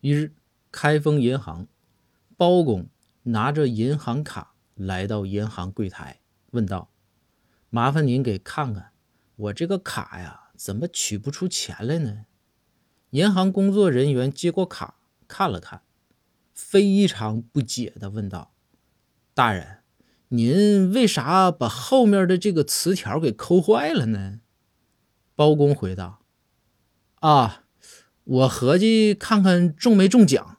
一日，开封银行，包公拿着银行卡来到银行柜台，问道：“麻烦您给看看，我这个卡呀，怎么取不出钱来呢？”银行工作人员接过卡，看了看，非常不解的问道：“大人，您为啥把后面的这个磁条给抠坏了呢？”包公回答：“啊，我合计看看中没中奖。”